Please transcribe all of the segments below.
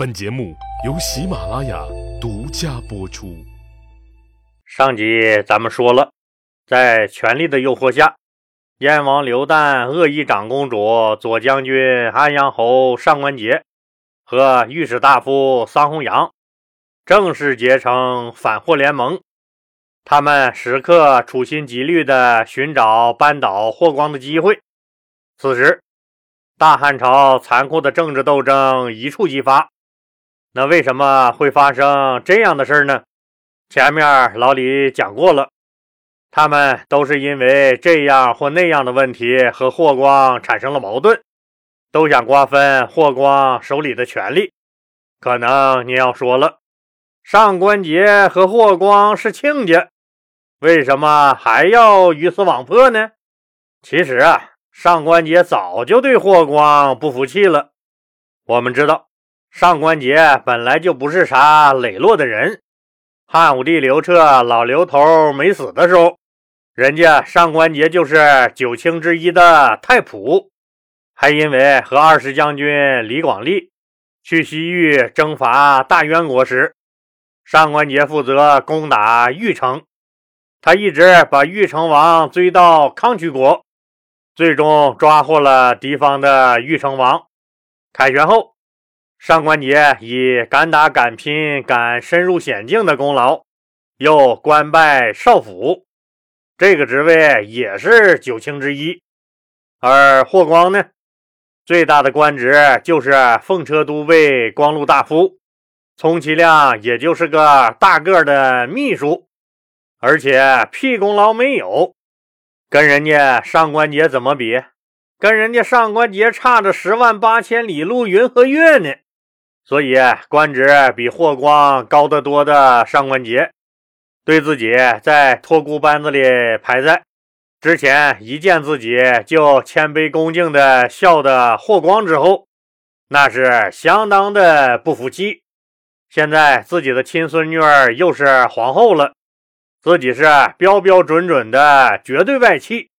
本节目由喜马拉雅独家播出。上集咱们说了，在权力的诱惑下，燕王刘旦、恶意长公主、左将军安阳侯上官桀和御史大夫桑弘羊正式结成反霍联盟。他们时刻处心积虑地寻找扳倒霍光的机会。此时，大汉朝残酷的政治斗争一触即发。那为什么会发生这样的事呢？前面老李讲过了，他们都是因为这样或那样的问题和霍光产生了矛盾，都想瓜分霍光手里的权力。可能你要说了，上官桀和霍光是亲家，为什么还要鱼死网破呢？其实啊，上官桀早就对霍光不服气了。我们知道。上官桀本来就不是啥磊落的人。汉武帝刘彻老刘头没死的时候，人家上官桀就是九卿之一的太仆，还因为和二十将军李广利去西域征伐大渊国时，上官桀负责攻打玉城，他一直把玉城王追到康曲国，最终抓获了敌方的玉城王。凯旋后。上官桀以敢打敢拼、敢深入险境的功劳，又官拜少府，这个职位也是九卿之一。而霍光呢，最大的官职就是奉车都尉、光禄大夫，充其量也就是个大个的秘书，而且屁功劳没有，跟人家上官桀怎么比？跟人家上官桀差着十万八千里路云和月呢。所以官职比霍光高得多的上官桀，对自己在托孤班子里排在之前一见自己就谦卑恭敬的笑的霍光之后，那是相当的不服气。现在自己的亲孙女儿又是皇后了，自己是标标准准的绝对外戚，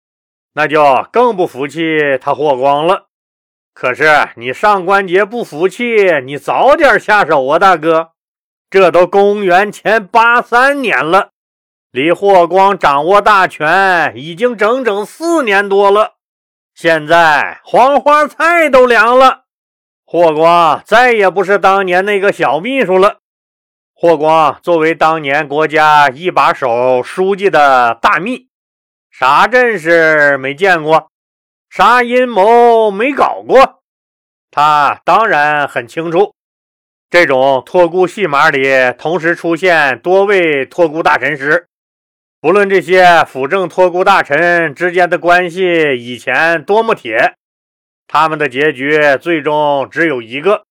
那就更不服气他霍光了。可是你上官桀不服气，你早点下手啊，大哥！这都公元前八三年了，离霍光掌握大权已经整整四年多了。现在黄花菜都凉了，霍光再也不是当年那个小秘书了。霍光作为当年国家一把手、书记的大秘，啥阵势没见过？啥阴谋没搞过？他当然很清楚，这种托孤戏码里同时出现多位托孤大臣时，不论这些辅政托孤大臣之间的关系以前多么铁，他们的结局最终只有一个：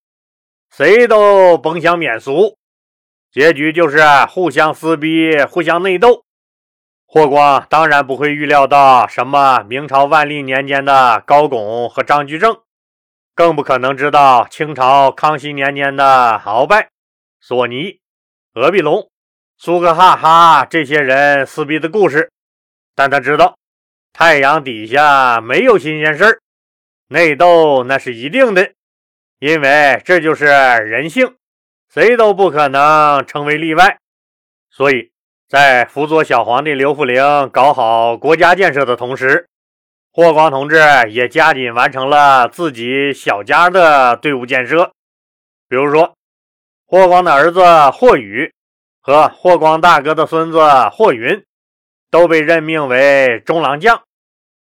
谁都甭想免俗，结局就是互相撕逼、互相内斗。霍光当然不会预料到什么明朝万历年间的高拱和张居正，更不可能知道清朝康熙年间的鳌拜、索尼、鄂必龙、苏格哈哈这些人撕逼的故事。但他知道，太阳底下没有新鲜事儿，内斗那是一定的，因为这就是人性，谁都不可能成为例外。所以。在辅佐小皇帝刘弗陵搞好国家建设的同时，霍光同志也加紧完成了自己小家的队伍建设。比如说，霍光的儿子霍宇和霍光大哥的孙子霍云都被任命为中郎将，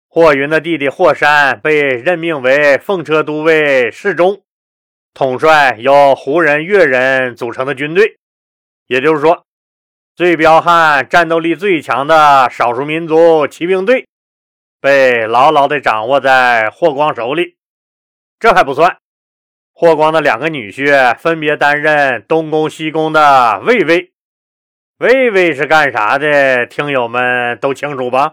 霍云的弟弟霍山被任命为奉车都尉侍中，统帅由胡人、越人组成的军队。也就是说。最彪悍、战斗力最强的少数民族骑兵队被牢牢地掌握在霍光手里。这还不算，霍光的两个女婿分别担任东宫、西宫的卫尉。卫尉是干啥的？听友们都清楚吧？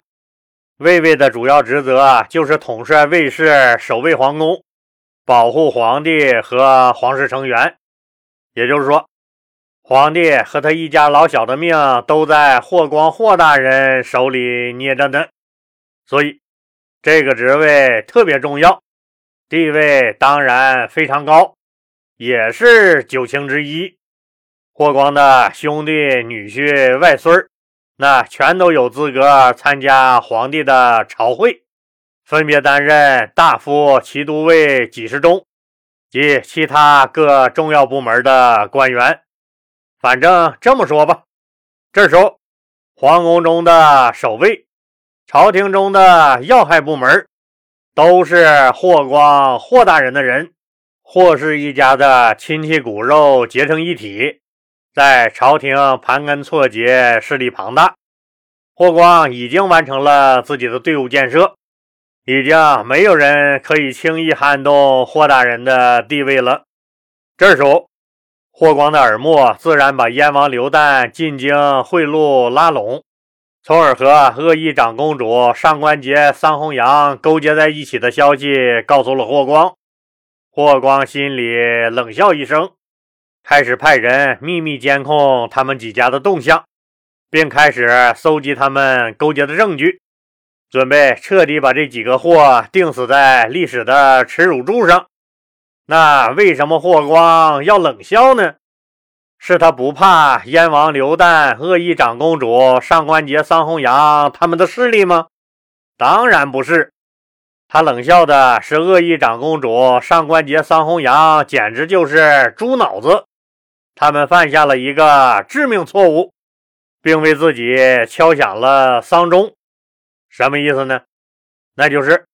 卫尉的主要职责就是统帅卫士，守卫皇宫，保护皇帝和皇室成员。也就是说。皇帝和他一家老小的命都在霍光霍大人手里捏着呢，所以这个职位特别重要，地位当然非常高，也是九卿之一。霍光的兄弟、女婿、外孙那全都有资格参加皇帝的朝会，分别担任大夫、骑都尉、给事中及其他各重要部门的官员。反正这么说吧，这时候皇宫中的守卫、朝廷中的要害部门，都是霍光霍大人的人，霍氏一家的亲戚骨肉结成一体。在朝廷盘根错节，势力庞大。霍光已经完成了自己的队伍建设，已经没有人可以轻易撼动霍大人的地位了。这时候，霍光的耳目自然把燕王刘旦进京贿赂拉拢，从而和恶意长公主上官桀、桑弘羊勾结在一起的消息告诉了霍光。霍光心里冷笑一声。开始派人秘密监控他们几家的动向，并开始搜集他们勾结的证据，准备彻底把这几个货钉死在历史的耻辱柱上。那为什么霍光要冷笑呢？是他不怕燕王刘旦、恶意长公主上官桀、桑弘羊他们的势力吗？当然不是，他冷笑的是恶意长公主上官桀、桑弘羊简直就是猪脑子。他们犯下了一个致命错误，并为自己敲响了丧钟。什么意思呢？那就是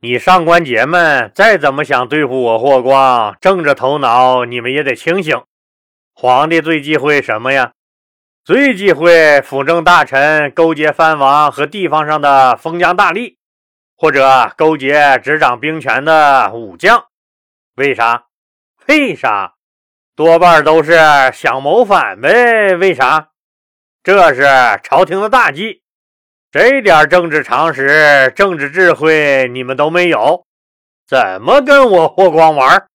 你上官桀们再怎么想对付我霍光，正着头脑，你们也得清醒。皇帝最忌讳什么呀？最忌讳辅政大臣勾结藩王和地方上的封疆大吏，或者勾结执掌兵权的武将。为啥？为啥？多半都是想谋反呗？为啥？这是朝廷的大忌，这点政治常识、政治智慧你们都没有，怎么跟我霍光玩？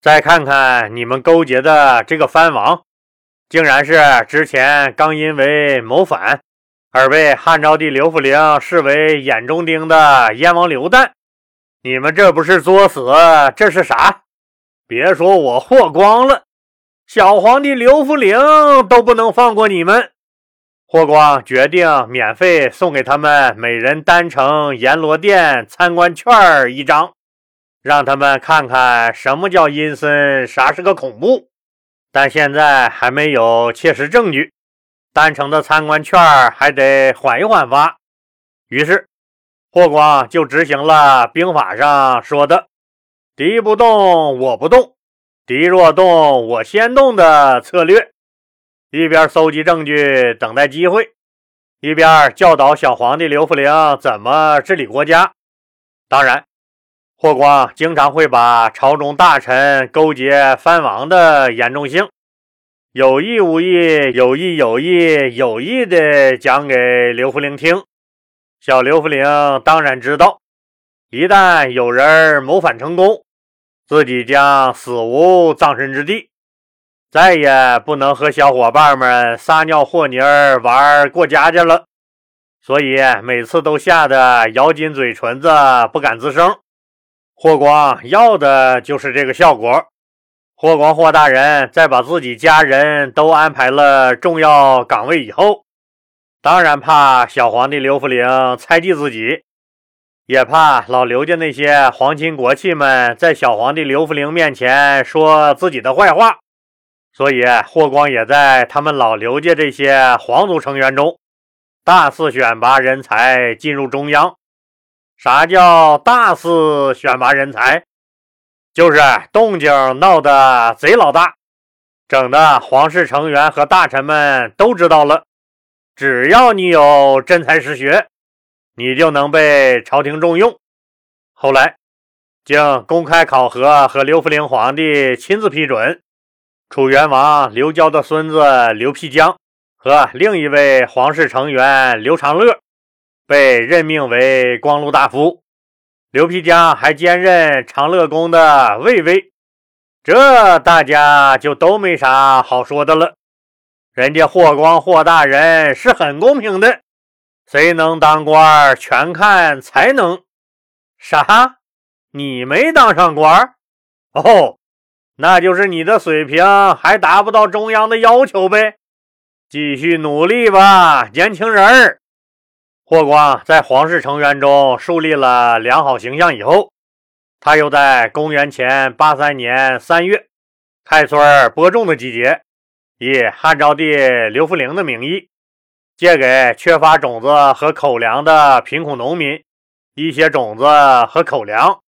再看看你们勾结的这个藩王，竟然是之前刚因为谋反而被汉昭帝刘弗陵视为眼中钉的燕王刘旦，你们这不是作死，这是啥？别说我霍光了，小皇帝刘弗陵都不能放过你们。霍光决定免费送给他们每人单程阎罗殿参观券一张，让他们看看什么叫阴森，啥是个恐怖。但现在还没有切实证据，单程的参观券还得缓一缓发。于是，霍光就执行了兵法上说的。敌不动，我不动；敌若动，我先动的策略。一边搜集证据，等待机会，一边教导小皇帝刘弗陵怎么治理国家。当然，霍光经常会把朝中大臣勾结藩王的严重性，有意无意、有意有意、有意的讲给刘弗陵听。小刘弗陵当然知道。一旦有人谋反成功，自己将死无葬身之地，再也不能和小伙伴们撒尿和泥儿玩过家家了。所以每次都吓得咬紧嘴唇子，不敢吱声。霍光要的就是这个效果。霍光霍大人在把自己家人都安排了重要岗位以后，当然怕小皇帝刘弗陵猜忌自己。也怕老刘家那些皇亲国戚们在小皇帝刘弗陵面前说自己的坏话，所以霍光也在他们老刘家这些皇族成员中大肆选拔人才进入中央。啥叫大肆选拔人才？就是动静闹得贼老大，整的皇室成员和大臣们都知道了。只要你有真才实学。你就能被朝廷重用。后来，经公开考核和刘弗陵皇帝亲自批准，楚元王刘交的孙子刘辟疆和另一位皇室成员刘长乐被任命为光禄大夫。刘辟疆还兼任长乐宫的卫尉，这大家就都没啥好说的了。人家霍光霍大人是很公平的。谁能当官全看才能。啥？你没当上官？哦，那就是你的水平还达不到中央的要求呗。继续努力吧，年轻人儿。霍光在皇室成员中树立了良好形象以后，他又在公元前八三年三月，开春播种的季节，以汉昭帝刘弗陵的名义，借给缺乏种子和口粮的贫苦农民一些种子和口粮。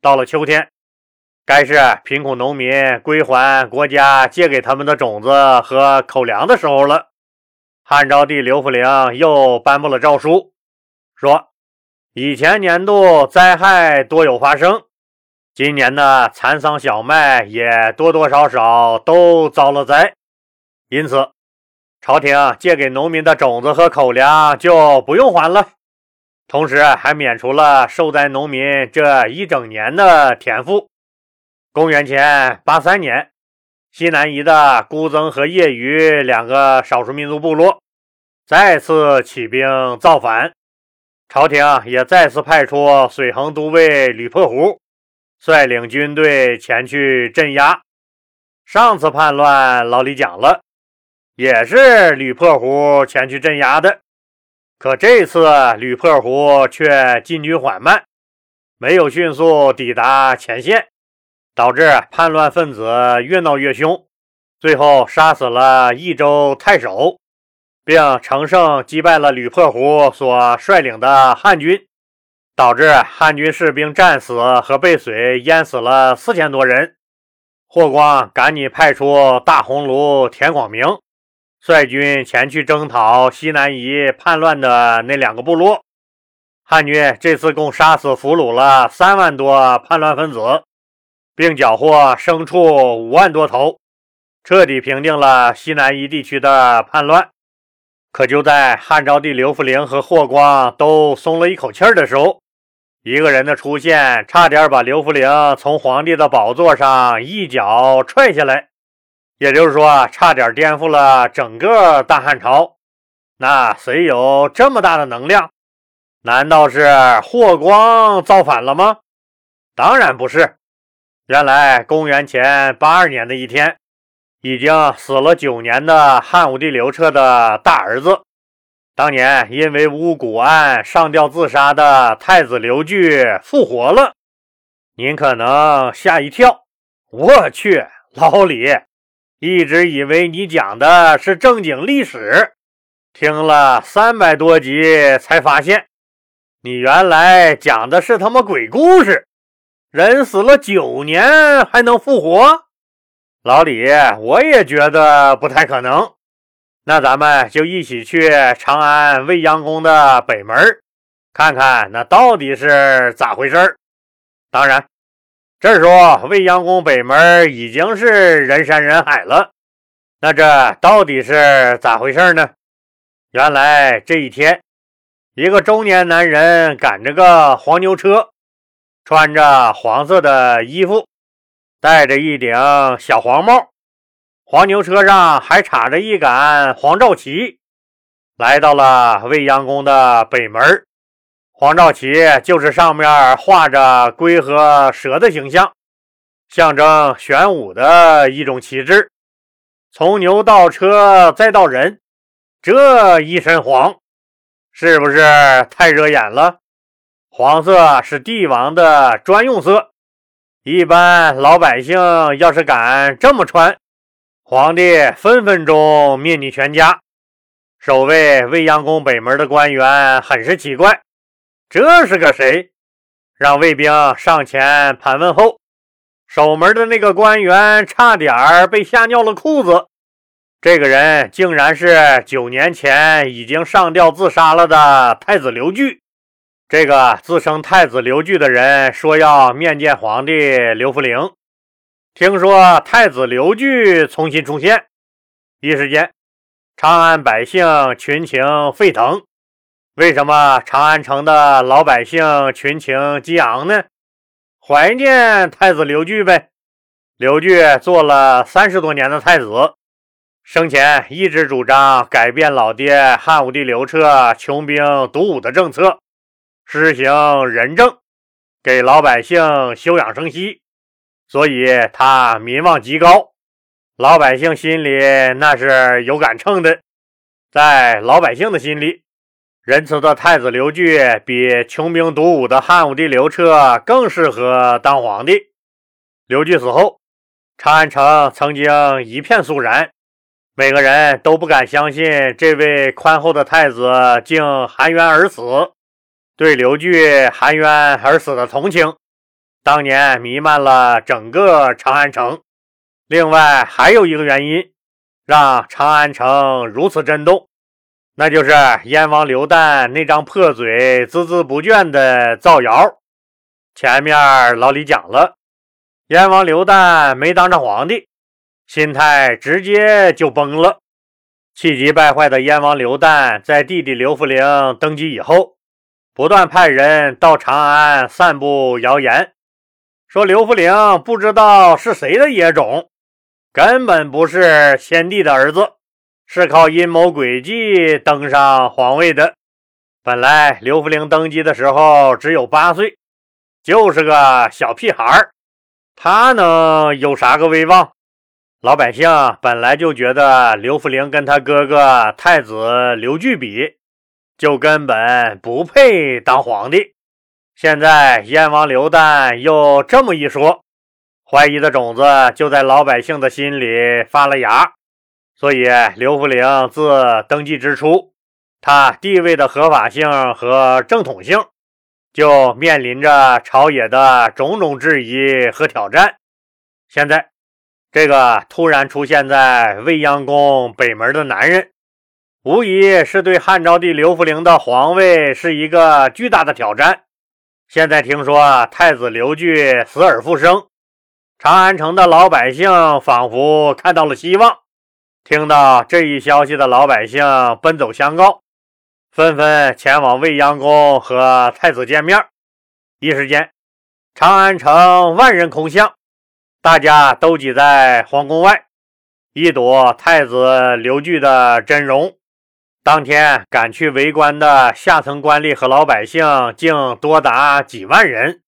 到了秋天，该是贫苦农民归还国家借给他们的种子和口粮的时候了。汉昭帝刘弗陵又颁布了诏书，说：以前年度灾害多有发生，今年的蚕桑小麦也多多少少都遭了灾，因此朝廷借给农民的种子和口粮就不用还了，同时还免除了受灾农民这一整年的田赋。公元前八三年。西南夷的孤曾和夜余两个少数民族部落再次起兵造反，朝廷也再次派出水衡都尉吕破胡率领军队前去镇压。上次叛乱老李讲了，也是吕破胡前去镇压的，可这次吕破胡却进军缓慢，没有迅速抵达前线。导致叛乱分子越闹越凶，最后杀死了益州太守，并乘胜击败了吕破胡所率领的汉军，导致汉军士兵战死和被水淹死了四千多人。霍光赶紧派出大鸿胪田广明率军前去征讨西南夷叛乱的那两个部落。汉军这次共杀死俘虏了三万多叛乱分子。并缴获牲畜五万多头，彻底平定了西南夷地区的叛乱。可就在汉昭帝刘弗陵和霍光都松了一口气的时候，一个人的出现差点把刘弗陵从皇帝的宝座上一脚踹下来，也就是说，差点颠覆了整个大汉朝。那谁有这么大的能量？难道是霍光造反了吗？当然不是。原来，公元前八二年的一天，已经死了九年的汉武帝刘彻的大儿子，当年因为巫蛊案上吊自杀的太子刘据复活了。您可能吓一跳，我去，老李，一直以为你讲的是正经历史，听了三百多集才发现，你原来讲的是他妈鬼故事。人死了九年还能复活，老李，我也觉得不太可能。那咱们就一起去长安未央宫的北门，看看那到底是咋回事当然，这时候未央宫北门已经是人山人海了。那这到底是咋回事呢？原来这一天，一个中年男人赶着个黄牛车。穿着黄色的衣服，戴着一顶小黄帽，黄牛车上还插着一杆黄赵旗，来到了未央宫的北门。黄赵旗就是上面画着龟和蛇的形象，象征玄武的一种旗帜。从牛到车再到人，这一身黄，是不是太惹眼了？黄色是帝王的专用色，一般老百姓要是敢这么穿，皇帝分分钟灭你全家。守卫未央宫北门的官员很是奇怪，这是个谁？让卫兵上前盘问后，守门的那个官员差点被吓尿了裤子。这个人竟然是九年前已经上吊自杀了的太子刘据。这个自称太子刘据的人说要面见皇帝刘弗陵。听说太子刘据重新出现，一时间长安百姓群情沸腾。为什么长安城的老百姓群情激昂呢？怀念太子刘据呗。刘据做了三十多年的太子，生前一直主张改变老爹汉武帝刘彻穷兵黩武的政策。施行仁政，给老百姓休养生息，所以他民望极高，老百姓心里那是有杆秤的。在老百姓的心里，仁慈的太子刘据比穷兵黩武的汉武帝刘彻更适合当皇帝。刘据死后，长安城曾经一片肃然，每个人都不敢相信这位宽厚的太子竟含冤而死。对刘据含冤而死的同情，当年弥漫了整个长安城。另外还有一个原因，让长安城如此震动。那就是燕王刘旦那张破嘴，孜孜不倦的造谣。前面老李讲了，燕王刘旦没当上皇帝，心态直接就崩了。气急败坏的燕王刘旦在弟弟刘弗陵登基以后，不断派人到长安散布谣言，说刘弗陵不知道是谁的野种，根本不是先帝的儿子。是靠阴谋诡计登上皇位的。本来刘弗陵登基的时候只有八岁，就是个小屁孩儿，他能有啥个威望？老百姓本来就觉得刘弗陵跟他哥哥太子刘据比，就根本不配当皇帝。现在燕王刘旦又这么一说，怀疑的种子就在老百姓的心里发了芽。所以，刘弗陵自登基之初，他地位的合法性和正统性就面临着朝野的种种质疑和挑战。现在，这个突然出现在未央宫北门的男人，无疑是对汉昭帝刘弗陵的皇位是一个巨大的挑战。现在听说太子刘据死而复生，长安城的老百姓仿佛看到了希望。听到这一消息的老百姓奔走相告，纷纷前往未央宫和太子见面。一时间，长安城万人空巷，大家都挤在皇宫外，一睹太子刘据的真容。当天赶去围观的下层官吏和老百姓竟多达几万人。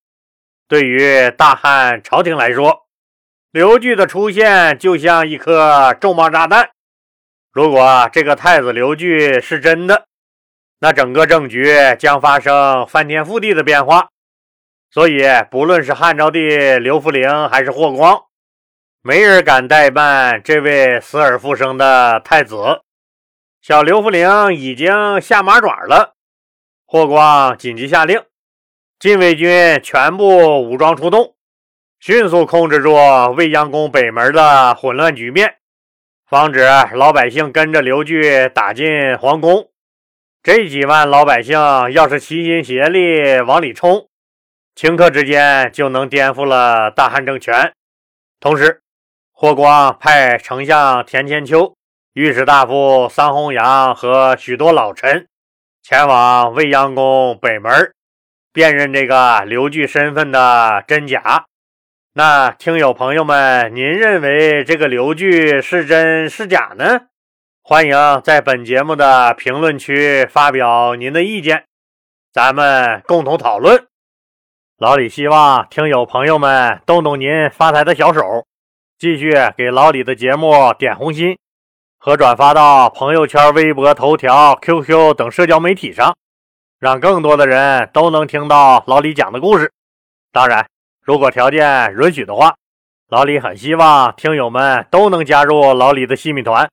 对于大汉朝廷来说，刘据的出现就像一颗重磅炸弹。如果这个太子刘据是真的，那整个政局将发生翻天覆地的变化。所以，不论是汉昭帝刘弗陵还是霍光，没人敢代办这位死而复生的太子。小刘弗陵已经下马爪了，霍光紧急下令，禁卫军全部武装出动。迅速控制住未央宫北门的混乱局面，防止老百姓跟着刘据打进皇宫。这几万老百姓要是齐心协力往里冲，顷刻之间就能颠覆了大汉政权。同时，霍光派丞相田千秋、御史大夫桑弘羊和许多老臣前往未央宫北门，辨认这个刘据身份的真假。那听友朋友们，您认为这个刘据是真是假呢？欢迎在本节目的评论区发表您的意见，咱们共同讨论。老李希望听友朋友们动动您发财的小手，继续给老李的节目点红心和转发到朋友圈、微博、头条、QQ 等社交媒体上，让更多的人都能听到老李讲的故事。当然。如果条件允许的话，老李很希望听友们都能加入老李的西米团，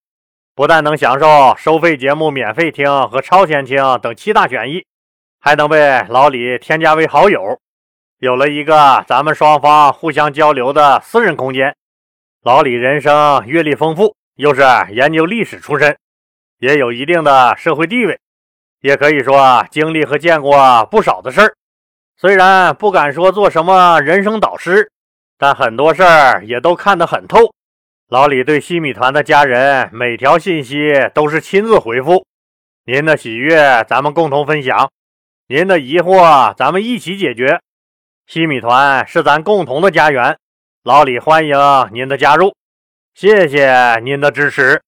不但能享受收费节目免费听和超前听等七大权益，还能被老李添加为好友，有了一个咱们双方互相交流的私人空间。老李人生阅历丰富，又是研究历史出身，也有一定的社会地位，也可以说经历和见过不少的事儿。虽然不敢说做什么人生导师，但很多事儿也都看得很透。老李对西米团的家人每条信息都是亲自回复。您的喜悦咱们共同分享，您的疑惑咱们一起解决。西米团是咱共同的家园，老李欢迎您的加入，谢谢您的支持。